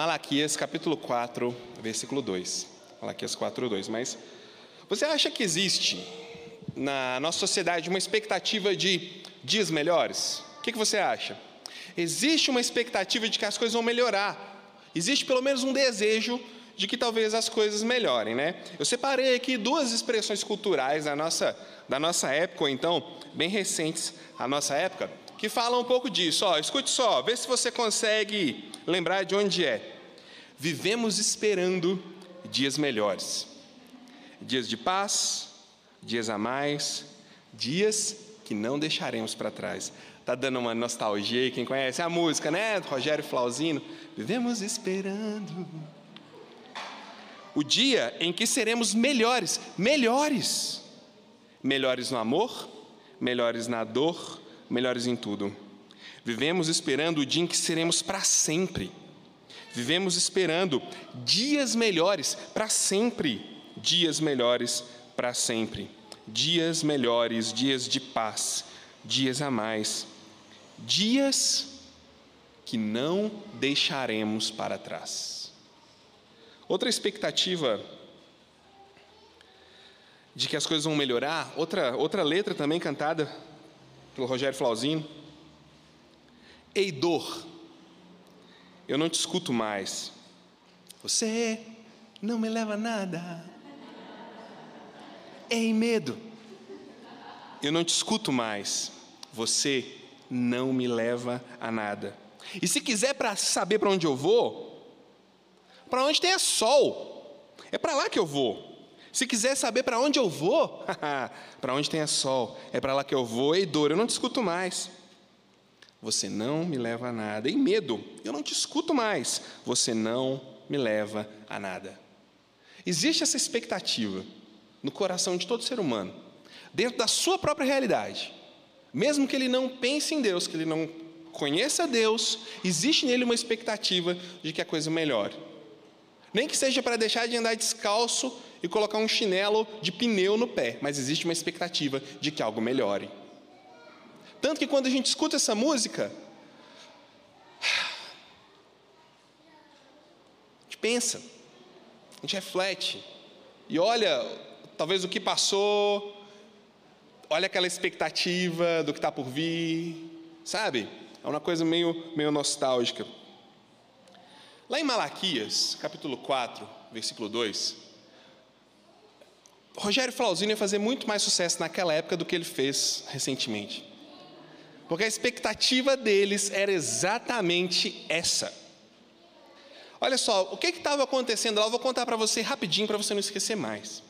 Malaquias capítulo 4, versículo 2. Malaquias 4, 2. Mas você acha que existe na nossa sociedade uma expectativa de dias melhores? O que, que você acha? Existe uma expectativa de que as coisas vão melhorar. Existe pelo menos um desejo de que talvez as coisas melhorem, né? Eu separei aqui duas expressões culturais da nossa, da nossa época, ou então, bem recentes à nossa época, que falam um pouco disso. Ó, escute só, vê se você consegue lembrar de onde é. Vivemos esperando dias melhores. Dias de paz, dias a mais, dias que não deixaremos para trás. Tá dando uma nostalgia, quem conhece a música, né? Rogério Flauzino. Vivemos esperando o dia em que seremos melhores, melhores. Melhores no amor, melhores na dor, melhores em tudo. Vivemos esperando o dia em que seremos para sempre. Vivemos esperando dias melhores para sempre. Dias melhores para sempre. Dias melhores, dias de paz, dias a mais. Dias que não deixaremos para trás. Outra expectativa de que as coisas vão melhorar, outra, outra letra também cantada pelo Rogério Flauzino. Ei, dor, eu não te escuto mais. Você não me leva a nada. Ei, medo, eu não te escuto mais. Você não me leva a nada. E se quiser para saber para onde eu vou, para onde tem sol. É para lá que eu vou. Se quiser saber para onde eu vou, para onde tem sol, é para lá que eu vou. Ei, dor, eu não te escuto mais. Você não me leva a nada. Em medo, eu não te escuto mais. Você não me leva a nada. Existe essa expectativa no coração de todo ser humano, dentro da sua própria realidade. Mesmo que ele não pense em Deus, que ele não conheça Deus, existe nele uma expectativa de que a coisa melhore. Nem que seja para deixar de andar descalço e colocar um chinelo de pneu no pé, mas existe uma expectativa de que algo melhore. Tanto que quando a gente escuta essa música, a gente pensa, a gente reflete e olha, talvez o que passou, olha aquela expectativa do que está por vir, sabe? É uma coisa meio, meio nostálgica. Lá em Malaquias, capítulo 4, versículo 2, Rogério Flauzino ia fazer muito mais sucesso naquela época do que ele fez recentemente. Porque a expectativa deles era exatamente essa. Olha só, o que estava acontecendo lá, eu vou contar para você rapidinho para você não esquecer mais.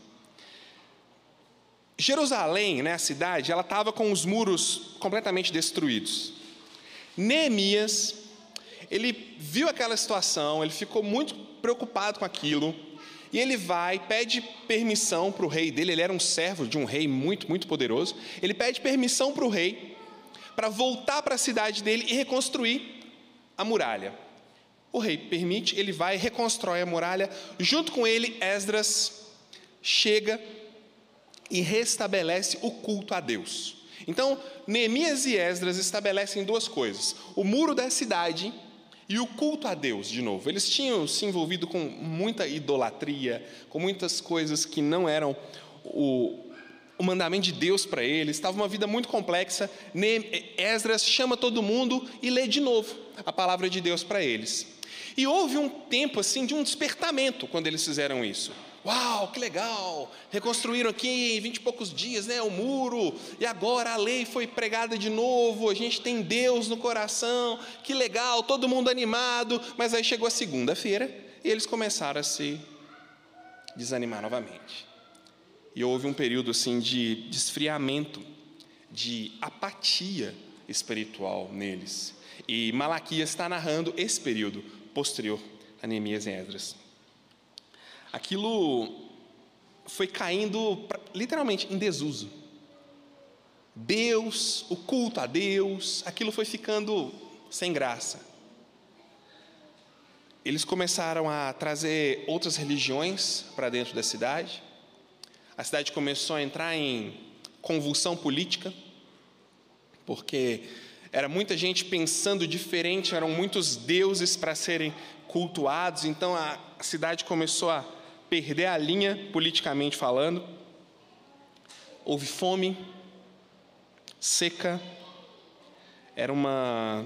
Jerusalém, né, a cidade, ela estava com os muros completamente destruídos. Neemias ele viu aquela situação, ele ficou muito preocupado com aquilo, e ele vai, pede permissão para o rei dele, ele era um servo de um rei muito, muito poderoso. Ele pede permissão para o rei para voltar para a cidade dele e reconstruir a muralha. O rei permite, ele vai, reconstrói a muralha. Junto com ele, Esdras chega e restabelece o culto a Deus. Então, Neemias e Esdras estabelecem duas coisas: o muro da cidade e o culto a Deus, de novo. Eles tinham se envolvido com muita idolatria, com muitas coisas que não eram o, o mandamento de Deus para eles. Estava uma vida muito complexa. Esdras chama todo mundo e lê de novo a palavra de Deus para eles. E houve um tempo assim de um despertamento quando eles fizeram isso. Uau, que legal! Reconstruíram aqui em vinte e poucos dias né, o muro, e agora a lei foi pregada de novo, a gente tem Deus no coração, que legal, todo mundo animado, mas aí chegou a segunda-feira e eles começaram a se desanimar novamente. E houve um período assim de, de esfriamento, de apatia espiritual neles. E Malaquias está narrando esse período posterior a Neemias e Esdras aquilo foi caindo literalmente em desuso. Deus, o culto a Deus, aquilo foi ficando sem graça. Eles começaram a trazer outras religiões para dentro da cidade. A cidade começou a entrar em convulsão política, porque Era muita gente pensando diferente, eram muitos deuses para serem cultuados, então a cidade começou a perder a linha politicamente falando. Houve fome, seca, era uma.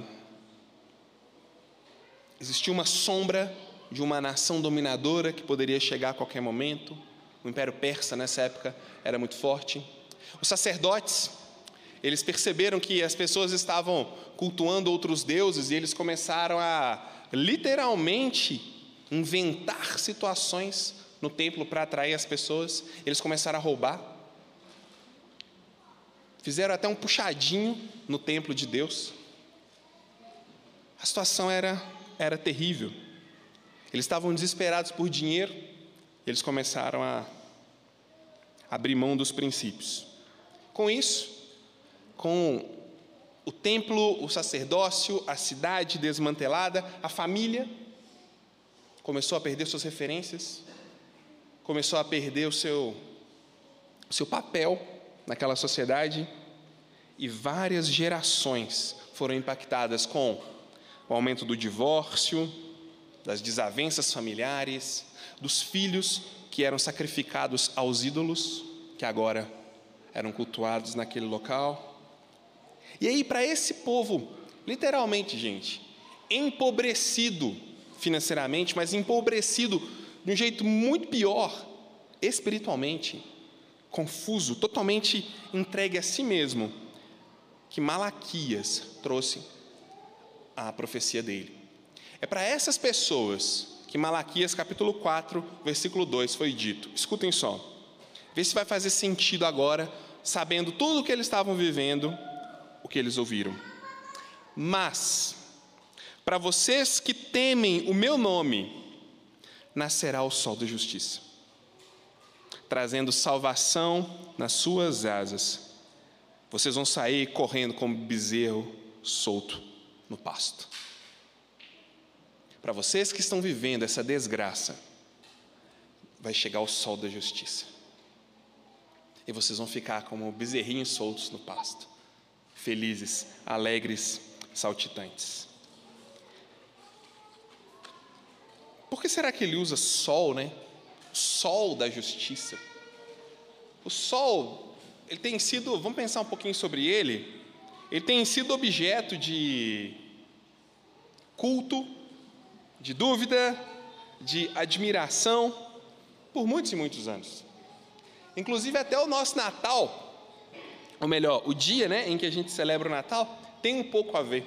Existia uma sombra de uma nação dominadora que poderia chegar a qualquer momento. O Império Persa, nessa época, era muito forte. Os sacerdotes, eles perceberam que as pessoas estavam cultuando outros deuses e eles começaram a literalmente inventar situações no templo para atrair as pessoas. Eles começaram a roubar. Fizeram até um puxadinho no templo de Deus. A situação era, era terrível. Eles estavam desesperados por dinheiro, eles começaram a abrir mão dos princípios. Com isso, com o templo, o sacerdócio, a cidade desmantelada, a família começou a perder suas referências, começou a perder o seu, o seu papel naquela sociedade, e várias gerações foram impactadas com o aumento do divórcio, das desavenças familiares, dos filhos que eram sacrificados aos ídolos, que agora eram cultuados naquele local. E aí, para esse povo, literalmente, gente, empobrecido financeiramente, mas empobrecido de um jeito muito pior, espiritualmente, confuso, totalmente entregue a si mesmo, que Malaquias trouxe a profecia dele. É para essas pessoas que Malaquias capítulo 4, versículo 2 foi dito. Escutem só. Vê se vai fazer sentido agora, sabendo tudo o que eles estavam vivendo, o que eles ouviram. Mas, para vocês que temem o meu nome, nascerá o sol da justiça, trazendo salvação nas suas asas. Vocês vão sair correndo como bezerro solto no pasto. Para vocês que estão vivendo essa desgraça, vai chegar o sol da justiça. E vocês vão ficar como bezerrinhos soltos no pasto, felizes, alegres, saltitantes. Por que será que ele usa sol, né? Sol da justiça. O sol, ele tem sido, vamos pensar um pouquinho sobre ele, ele tem sido objeto de culto de dúvida, de admiração, por muitos e muitos anos. Inclusive, até o nosso Natal, ou melhor, o dia né, em que a gente celebra o Natal, tem um pouco a ver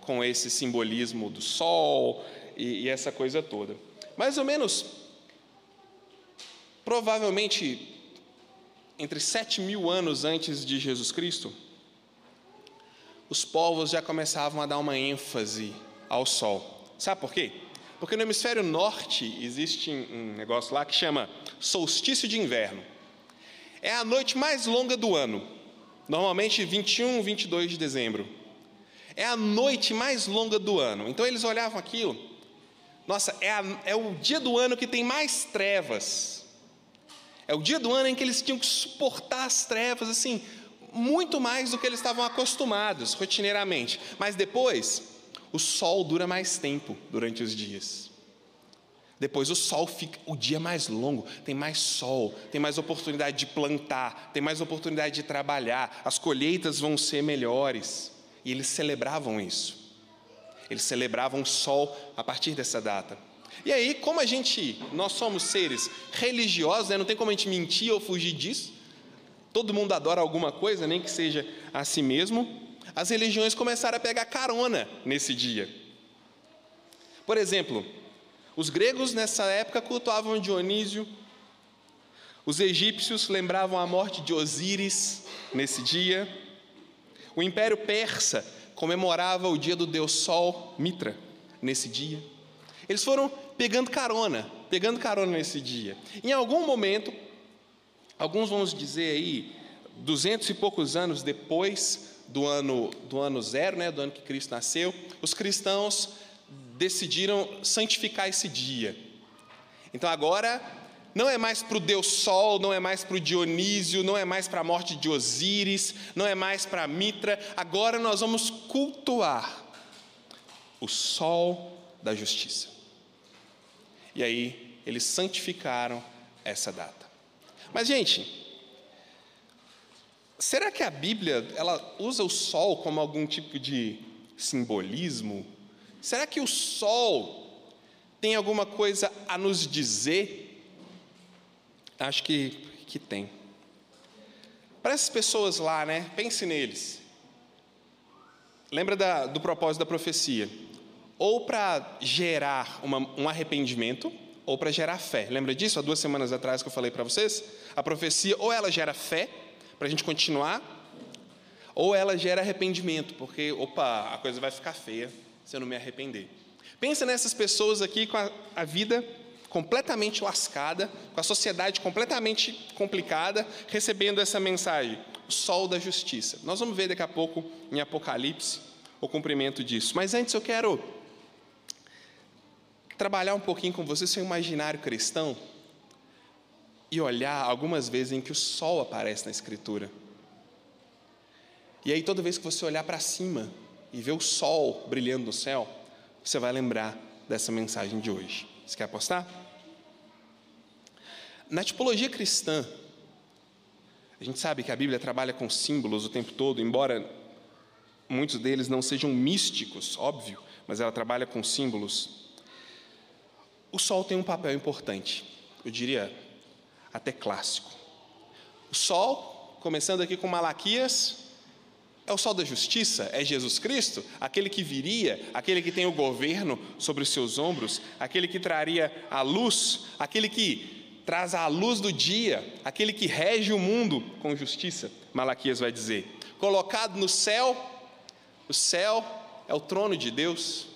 com esse simbolismo do sol e, e essa coisa toda. Mais ou menos, provavelmente, entre sete mil anos antes de Jesus Cristo, os povos já começavam a dar uma ênfase ao sol. Sabe por quê? Porque no hemisfério norte existe um negócio lá que chama solstício de inverno. É a noite mais longa do ano, normalmente 21, 22 de dezembro. É a noite mais longa do ano. Então eles olhavam aquilo, nossa, é, a, é o dia do ano que tem mais trevas. É o dia do ano em que eles tinham que suportar as trevas, assim, muito mais do que eles estavam acostumados rotineiramente. Mas depois, o sol dura mais tempo durante os dias. Depois o sol fica o dia mais longo, tem mais sol, tem mais oportunidade de plantar, tem mais oportunidade de trabalhar, as colheitas vão ser melhores. E eles celebravam isso. Eles celebravam o sol a partir dessa data. E aí, como a gente, nós somos seres religiosos, né? não tem como a gente mentir ou fugir disso. Todo mundo adora alguma coisa, nem que seja a si mesmo as religiões começaram a pegar carona nesse dia. Por exemplo, os gregos nessa época cultuavam Dionísio, os egípcios lembravam a morte de Osíris nesse dia, o Império Persa comemorava o dia do deus Sol, Mitra, nesse dia. Eles foram pegando carona, pegando carona nesse dia. Em algum momento, alguns vamos dizer aí, duzentos e poucos anos depois do ano, do ano zero, né, do ano que Cristo nasceu, os cristãos decidiram santificar esse dia. Então agora não é mais para o Deus Sol, não é mais para o Dionísio, não é mais para a morte de Osíris, não é mais para Mitra. Agora nós vamos cultuar o Sol da Justiça. E aí eles santificaram essa data. Mas gente, será que a Bíblia ela usa o Sol como algum tipo de simbolismo? Será que o Sol tem alguma coisa a nos dizer? Acho que, que tem. Para essas pessoas lá, né? Pense neles. Lembra da, do propósito da profecia? Ou para gerar uma, um arrependimento, ou para gerar fé. Lembra disso? Há duas semanas atrás que eu falei para vocês? A profecia, ou ela gera fé, para a gente continuar, ou ela gera arrependimento, porque, opa, a coisa vai ficar feia se eu não me arrepender. Pensa nessas pessoas aqui com a, a vida completamente lascada, com a sociedade completamente complicada, recebendo essa mensagem, o sol da justiça. Nós vamos ver daqui a pouco em Apocalipse o cumprimento disso. Mas antes eu quero trabalhar um pouquinho com você seu imaginário cristão e olhar algumas vezes em que o sol aparece na Escritura. E aí, toda vez que você olhar para cima e ver o sol brilhando no céu, você vai lembrar dessa mensagem de hoje. Você quer apostar? Na tipologia cristã, a gente sabe que a Bíblia trabalha com símbolos o tempo todo, embora muitos deles não sejam místicos, óbvio, mas ela trabalha com símbolos. O sol tem um papel importante, eu diria até clássico. O sol, começando aqui com Malaquias, é o sol da justiça, é Jesus Cristo, aquele que viria, aquele que tem o governo sobre os seus ombros, aquele que traria a luz, aquele que traz a luz do dia, aquele que rege o mundo? Com justiça, Malaquias vai dizer. Colocado no céu, o céu é o trono de Deus.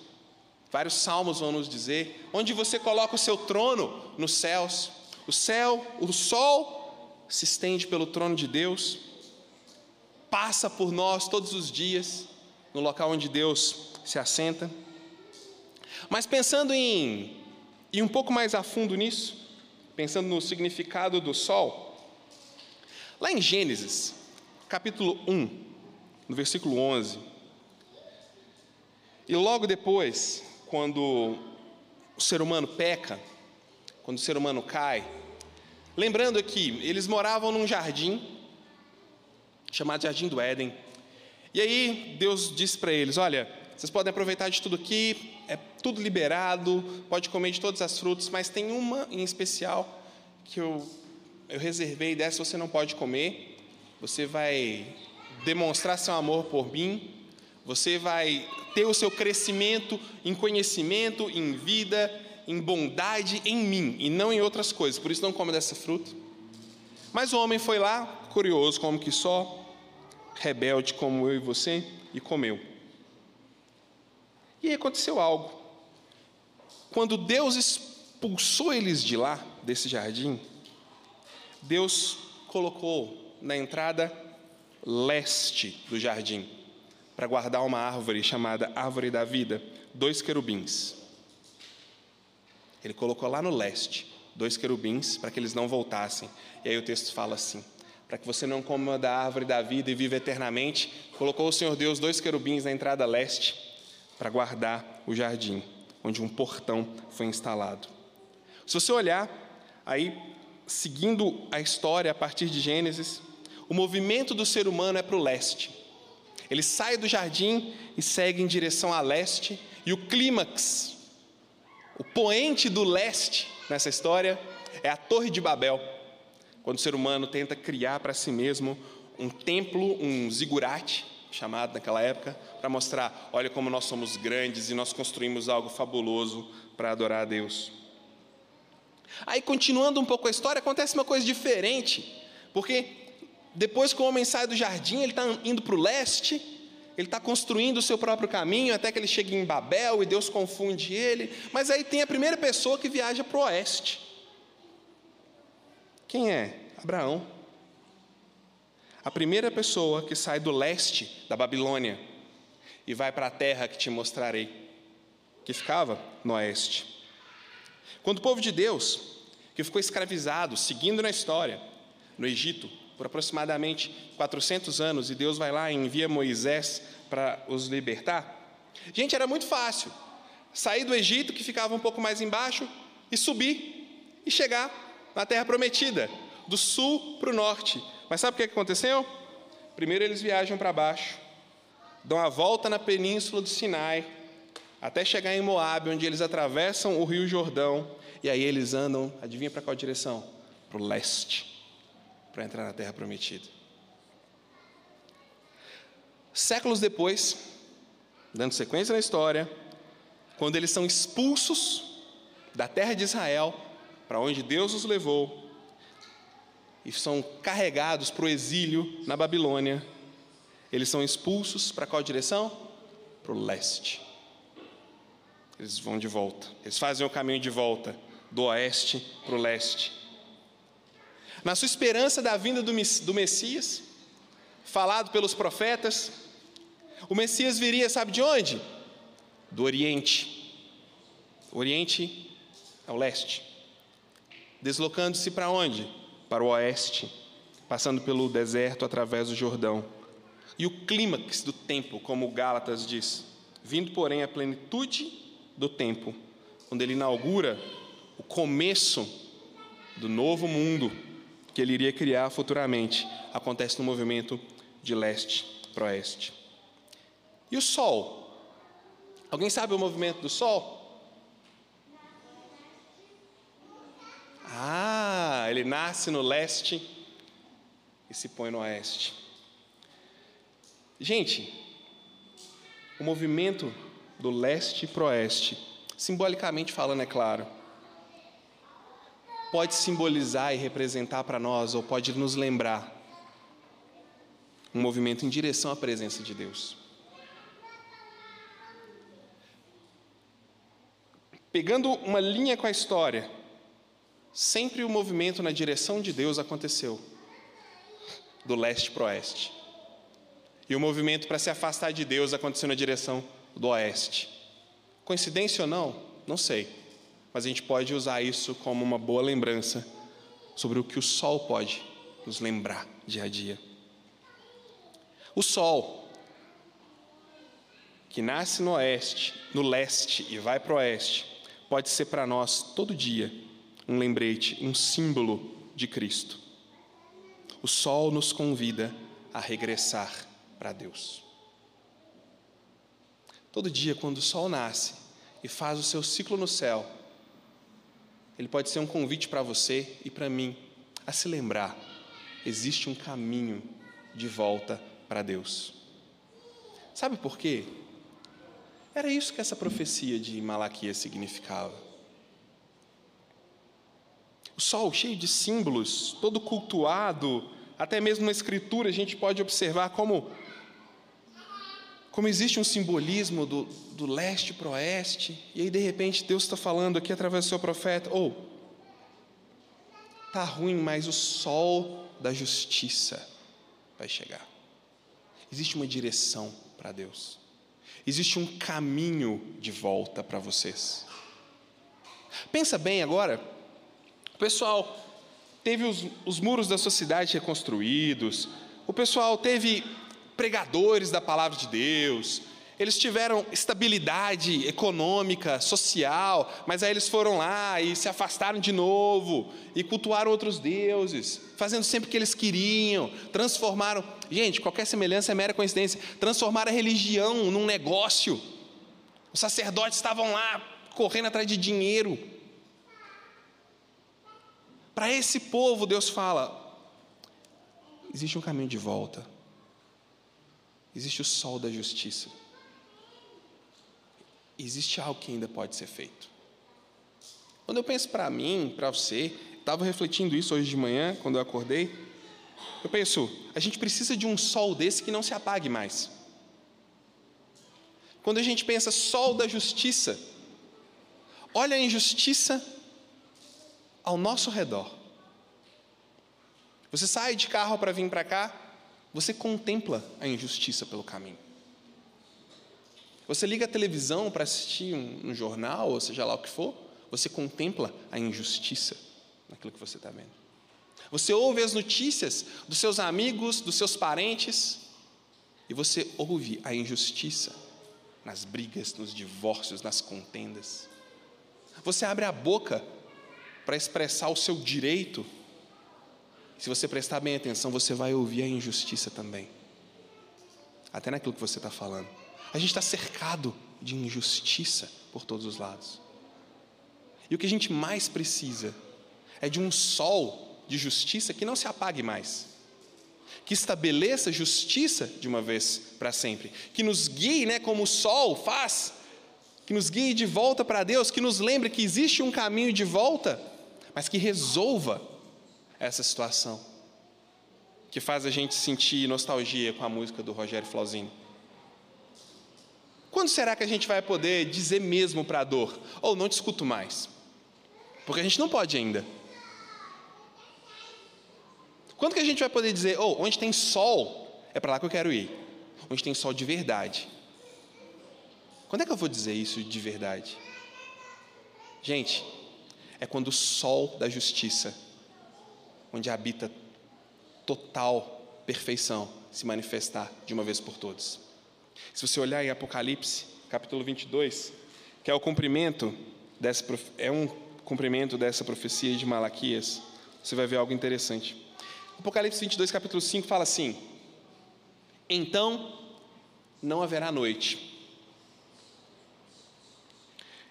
Vários salmos vão nos dizer: onde você coloca o seu trono? Nos céus. O céu, o sol se estende pelo trono de Deus, passa por nós todos os dias, no local onde Deus se assenta. Mas pensando em ir um pouco mais a fundo nisso, pensando no significado do sol, lá em Gênesis, capítulo 1, no versículo 11, e logo depois, quando o ser humano peca, quando o ser humano cai, lembrando aqui, eles moravam num jardim, chamado Jardim do Éden, e aí Deus disse para eles: Olha, vocês podem aproveitar de tudo aqui, é tudo liberado, pode comer de todas as frutas, mas tem uma em especial que eu, eu reservei dessa você não pode comer. Você vai demonstrar seu amor por mim, você vai ter o seu crescimento em conhecimento, em vida, em bondade em mim e não em outras coisas. Por isso não come dessa fruta. Mas o homem foi lá, curioso como que só, rebelde como eu e você, e comeu. E aí aconteceu algo. Quando Deus expulsou eles de lá, desse jardim, Deus colocou na entrada leste do jardim, para guardar uma árvore chamada Árvore da Vida, dois querubins. Ele colocou lá no leste dois querubins para que eles não voltassem. E aí o texto fala assim: para que você não coma da árvore da vida e viva eternamente, colocou o Senhor Deus dois querubins na entrada leste para guardar o jardim, onde um portão foi instalado. Se você olhar, aí, seguindo a história a partir de Gênesis, o movimento do ser humano é para o leste. Ele sai do jardim e segue em direção a leste, e o clímax, o poente do leste nessa história, é a Torre de Babel, quando o ser humano tenta criar para si mesmo um templo, um zigurate, chamado naquela época, para mostrar: olha como nós somos grandes e nós construímos algo fabuloso para adorar a Deus. Aí, continuando um pouco a história, acontece uma coisa diferente, porque depois que o homem sai do jardim, ele está indo para o leste, ele está construindo o seu próprio caminho, até que ele chega em Babel e Deus confunde ele. Mas aí tem a primeira pessoa que viaja para o oeste. Quem é? Abraão. A primeira pessoa que sai do leste da Babilônia e vai para a terra que te mostrarei, que ficava no oeste. Quando o povo de Deus que ficou escravizado, seguindo na história, no Egito, por aproximadamente 400 anos, e Deus vai lá e envia Moisés para os libertar. Gente, era muito fácil sair do Egito, que ficava um pouco mais embaixo, e subir e chegar na terra prometida, do sul para o norte. Mas sabe o que aconteceu? Primeiro eles viajam para baixo, dão a volta na península do Sinai, até chegar em Moab, onde eles atravessam o rio Jordão, e aí eles andam, adivinha para qual direção? Para o leste, para entrar na terra prometida. Séculos depois, dando sequência na história, quando eles são expulsos da terra de Israel, para onde Deus os levou, e são carregados para o exílio na Babilônia, eles são expulsos para qual direção? Para o leste. Eles vão de volta, eles fazem o caminho de volta do oeste para o leste. Na sua esperança da vinda do Messias, falado pelos profetas, o Messias viria, sabe de onde? Do Oriente. O Oriente ao leste. Deslocando-se para onde? Para o oeste, passando pelo deserto através do Jordão. E o clímax do tempo, como Gálatas diz, vindo, porém, à plenitude do tempo, quando ele inaugura o começo do novo mundo que ele iria criar futuramente, acontece no movimento de leste para oeste. E o Sol? Alguém sabe o movimento do Sol? Ele nasce no leste e se põe no oeste. Gente, o movimento do leste para o oeste, simbolicamente falando, é claro, pode simbolizar e representar para nós, ou pode nos lembrar, um movimento em direção à presença de Deus. Pegando uma linha com a história, sempre o movimento na direção de Deus aconteceu, do leste para o oeste. E o movimento para se afastar de Deus aconteceu na direção do oeste. Coincidência ou não? Não sei. Mas a gente pode usar isso como uma boa lembrança sobre o que o sol pode nos lembrar dia a dia. O sol, que nasce no oeste, no leste e vai para o oeste, pode ser para nós todo dia um lembrete, um símbolo de Cristo. O sol nos convida a regressar para Deus. Todo dia, quando o sol nasce e faz o seu ciclo no céu, ele pode ser um convite para você e para mim a se lembrar: existe um caminho de volta para Deus. Sabe por quê? Era isso que essa profecia de Malaquias significava. O sol cheio de símbolos, todo cultuado, até mesmo na escritura a gente pode observar como como existe um simbolismo do, do leste para o oeste, e aí de repente Deus está falando aqui através do seu profeta: ou oh, tá ruim, mas o sol da justiça vai chegar. Existe uma direção para Deus, existe um caminho de volta para vocês. Pensa bem agora, o pessoal teve os, os muros da sua cidade reconstruídos, o pessoal teve pregadores da palavra de Deus, eles tiveram estabilidade econômica, social, mas aí eles foram lá e se afastaram de novo e cultuaram outros deuses, fazendo sempre o que eles queriam, transformaram. Gente, qualquer semelhança é mera coincidência. Transformaram a religião num negócio. Os sacerdotes estavam lá correndo atrás de dinheiro. Para esse povo, Deus fala: existe um caminho de volta existe o sol da justiça. Existe algo que ainda pode ser feito. Quando eu penso para mim, para você, estava refletindo isso hoje de manhã, quando eu acordei. Eu penso, a gente precisa de um sol desse que não se apague mais. Quando a gente pensa sol da justiça, olha a injustiça ao nosso redor. Você sai de carro para vir para cá, você contempla a injustiça pelo caminho. Você liga a televisão para assistir um, um, jornal, ou seja lá o que for, você contempla a injustiça naquilo que você está vendo. Você ouve as notícias dos seus amigos, dos seus parentes, e você ouve a injustiça nas brigas, nos divórcios, nas contendas. Você abre a boca para expressar o seu direito. Se você prestar bem atenção, você vai ouvir a injustiça também. Até naquilo que você está falando. A gente está cercado de injustiça por todos os lados. E o que a gente mais precisa é de um sol de justiça que não se apague mais, que estabeleça justiça de uma vez para sempre, que nos guie, né, como o sol faz, que nos guie de volta para Deus, que nos lembre que existe um caminho de volta, mas que resolva essa situação, que faz a gente sentir nostalgia com a música do Rogério Flauzino. Quando será que a gente vai poder dizer mesmo para a dor, ou oh, não te escuto mais? Porque a gente não pode ainda. Quando que a gente vai poder dizer, oh, onde tem sol, é para lá que eu quero ir. Onde tem sol de verdade. Quando é que eu vou dizer isso de verdade? Gente, é quando o sol da justiça, onde habita total perfeição, se manifestar de uma vez por todas. Se você olhar em Apocalipse, capítulo 22, que é o cumprimento dessa é um cumprimento dessa profecia de Malaquias, você vai ver algo interessante. Apocalipse 22, capítulo 5 fala assim: Então não haverá noite,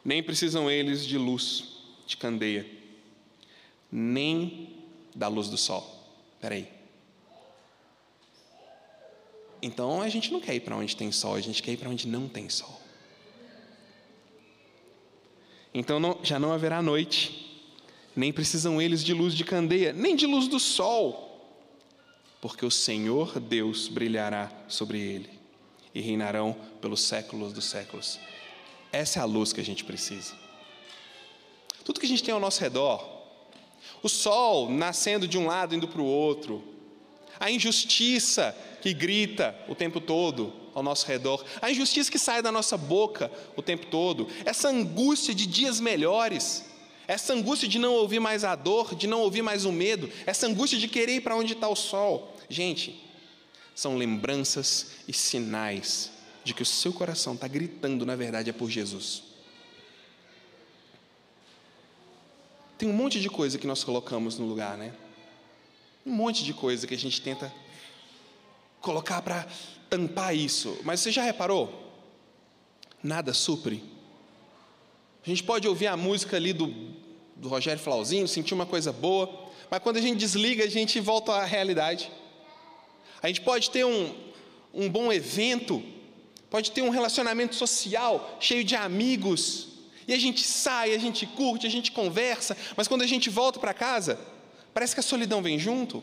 nem precisam eles de luz, de candeia, nem da luz do sol. Espera aí. Então a gente não quer ir para onde tem sol, a gente quer ir para onde não tem sol. Então não, já não haverá noite, nem precisam eles de luz de candeia, nem de luz do sol porque o Senhor Deus brilhará sobre ele e reinarão pelos séculos dos séculos. Essa é a luz que a gente precisa. Tudo que a gente tem ao nosso redor, o sol nascendo de um lado indo para o outro, a injustiça que grita o tempo todo ao nosso redor, a injustiça que sai da nossa boca o tempo todo, essa angústia de dias melhores, essa angústia de não ouvir mais a dor, de não ouvir mais o medo, essa angústia de querer ir para onde está o sol, Gente, são lembranças e sinais de que o seu coração está gritando, na verdade, é por Jesus. Tem um monte de coisa que nós colocamos no lugar, né? Um monte de coisa que a gente tenta colocar para tampar isso. Mas você já reparou? Nada supre. A gente pode ouvir a música ali do, do Rogério Flauzinho, sentir uma coisa boa, mas quando a gente desliga, a gente volta à realidade. A gente pode ter um, um bom evento, pode ter um relacionamento social cheio de amigos, e a gente sai, a gente curte, a gente conversa, mas quando a gente volta para casa, parece que a solidão vem junto.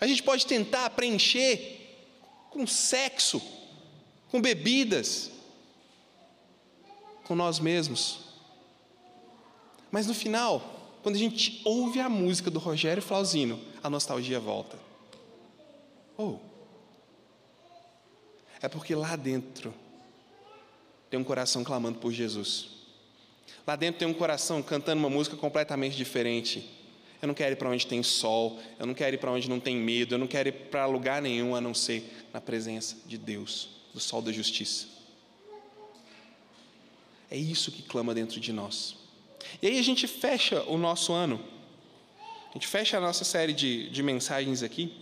A gente pode tentar preencher com sexo, com bebidas, com nós mesmos. Mas no final, quando a gente ouve a música do Rogério Flauzino, a nostalgia volta. Oh, é porque lá dentro tem um coração clamando por Jesus. Lá dentro tem um coração cantando uma música completamente diferente. Eu não quero ir para onde tem sol, eu não quero ir para onde não tem medo, eu não quero ir para lugar nenhum a não ser na presença de Deus, do sol da justiça. É isso que clama dentro de nós. E aí a gente fecha o nosso ano, a gente fecha a nossa série de, de mensagens aqui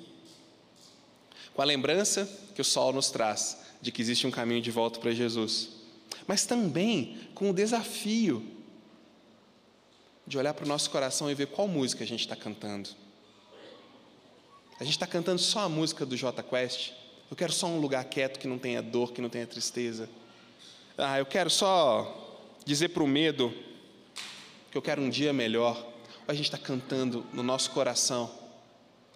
com a lembrança que o sol nos traz de que existe um caminho de volta para Jesus, mas também com o desafio de olhar para o nosso coração e ver qual música a gente está cantando. A gente está cantando só a música do J Quest. Eu quero só um lugar quieto que não tenha dor, que não tenha tristeza. Ah, eu quero só dizer para o medo que eu quero um dia melhor. Ou a gente está cantando no nosso coração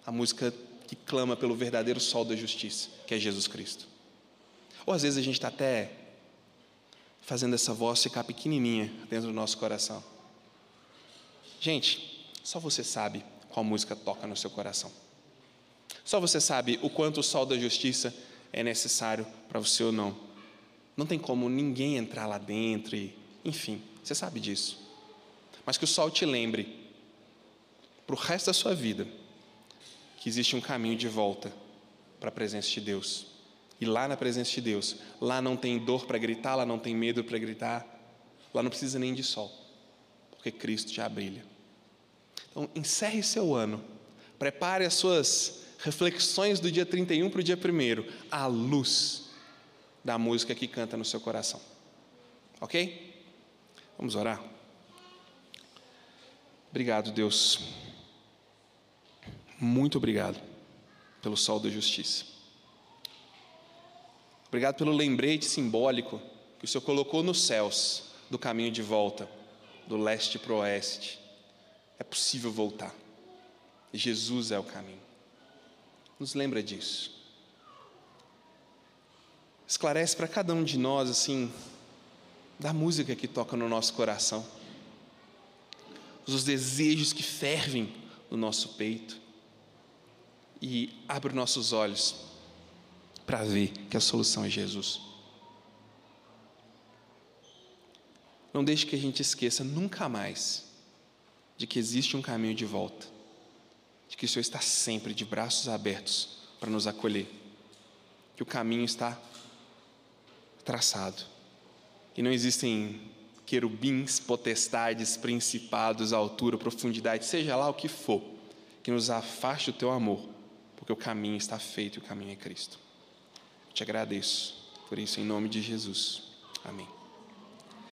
a música que clama pelo verdadeiro sol da justiça, que é Jesus Cristo. Ou às vezes a gente está até fazendo essa voz ficar pequenininha dentro do nosso coração. Gente, só você sabe qual música toca no seu coração. Só você sabe o quanto o sol da justiça é necessário para você ou não. Não tem como ninguém entrar lá dentro e, enfim, você sabe disso. mas que o sol te lembre, para o resto da sua vida, que existe um caminho de volta para a presença de Deus. E lá na presença de Deus, lá não tem dor para gritar, lá não tem medo para gritar, lá não precisa nem de sol, porque Cristo já brilha. Então, encerre seu ano, prepare as suas reflexões do dia 31 para o dia 1 à luz da música que canta no seu coração. Ok? Vamos orar? Obrigado, Deus. Muito obrigado pelo sol da justiça. Obrigado pelo lembrete simbólico que o Senhor colocou nos céus do caminho de volta, do leste para o oeste. É possível voltar. Jesus é o caminho. Nos lembra disso. Esclarece para cada um de nós, assim, da música que toca no nosso coração, os desejos que fervem no nosso peito, e abre nossos olhos para ver que a solução é Jesus. Não deixe que a gente esqueça nunca mais de que existe um caminho de volta, de que o Senhor está sempre de braços abertos para nos acolher, que o caminho está traçado e não existem querubins, potestades, principados, altura, profundidade, seja lá o que for, que nos afaste do teu amor, porque o caminho está feito e o caminho é Cristo. Te agradeço por isso, em nome de Jesus. Amém.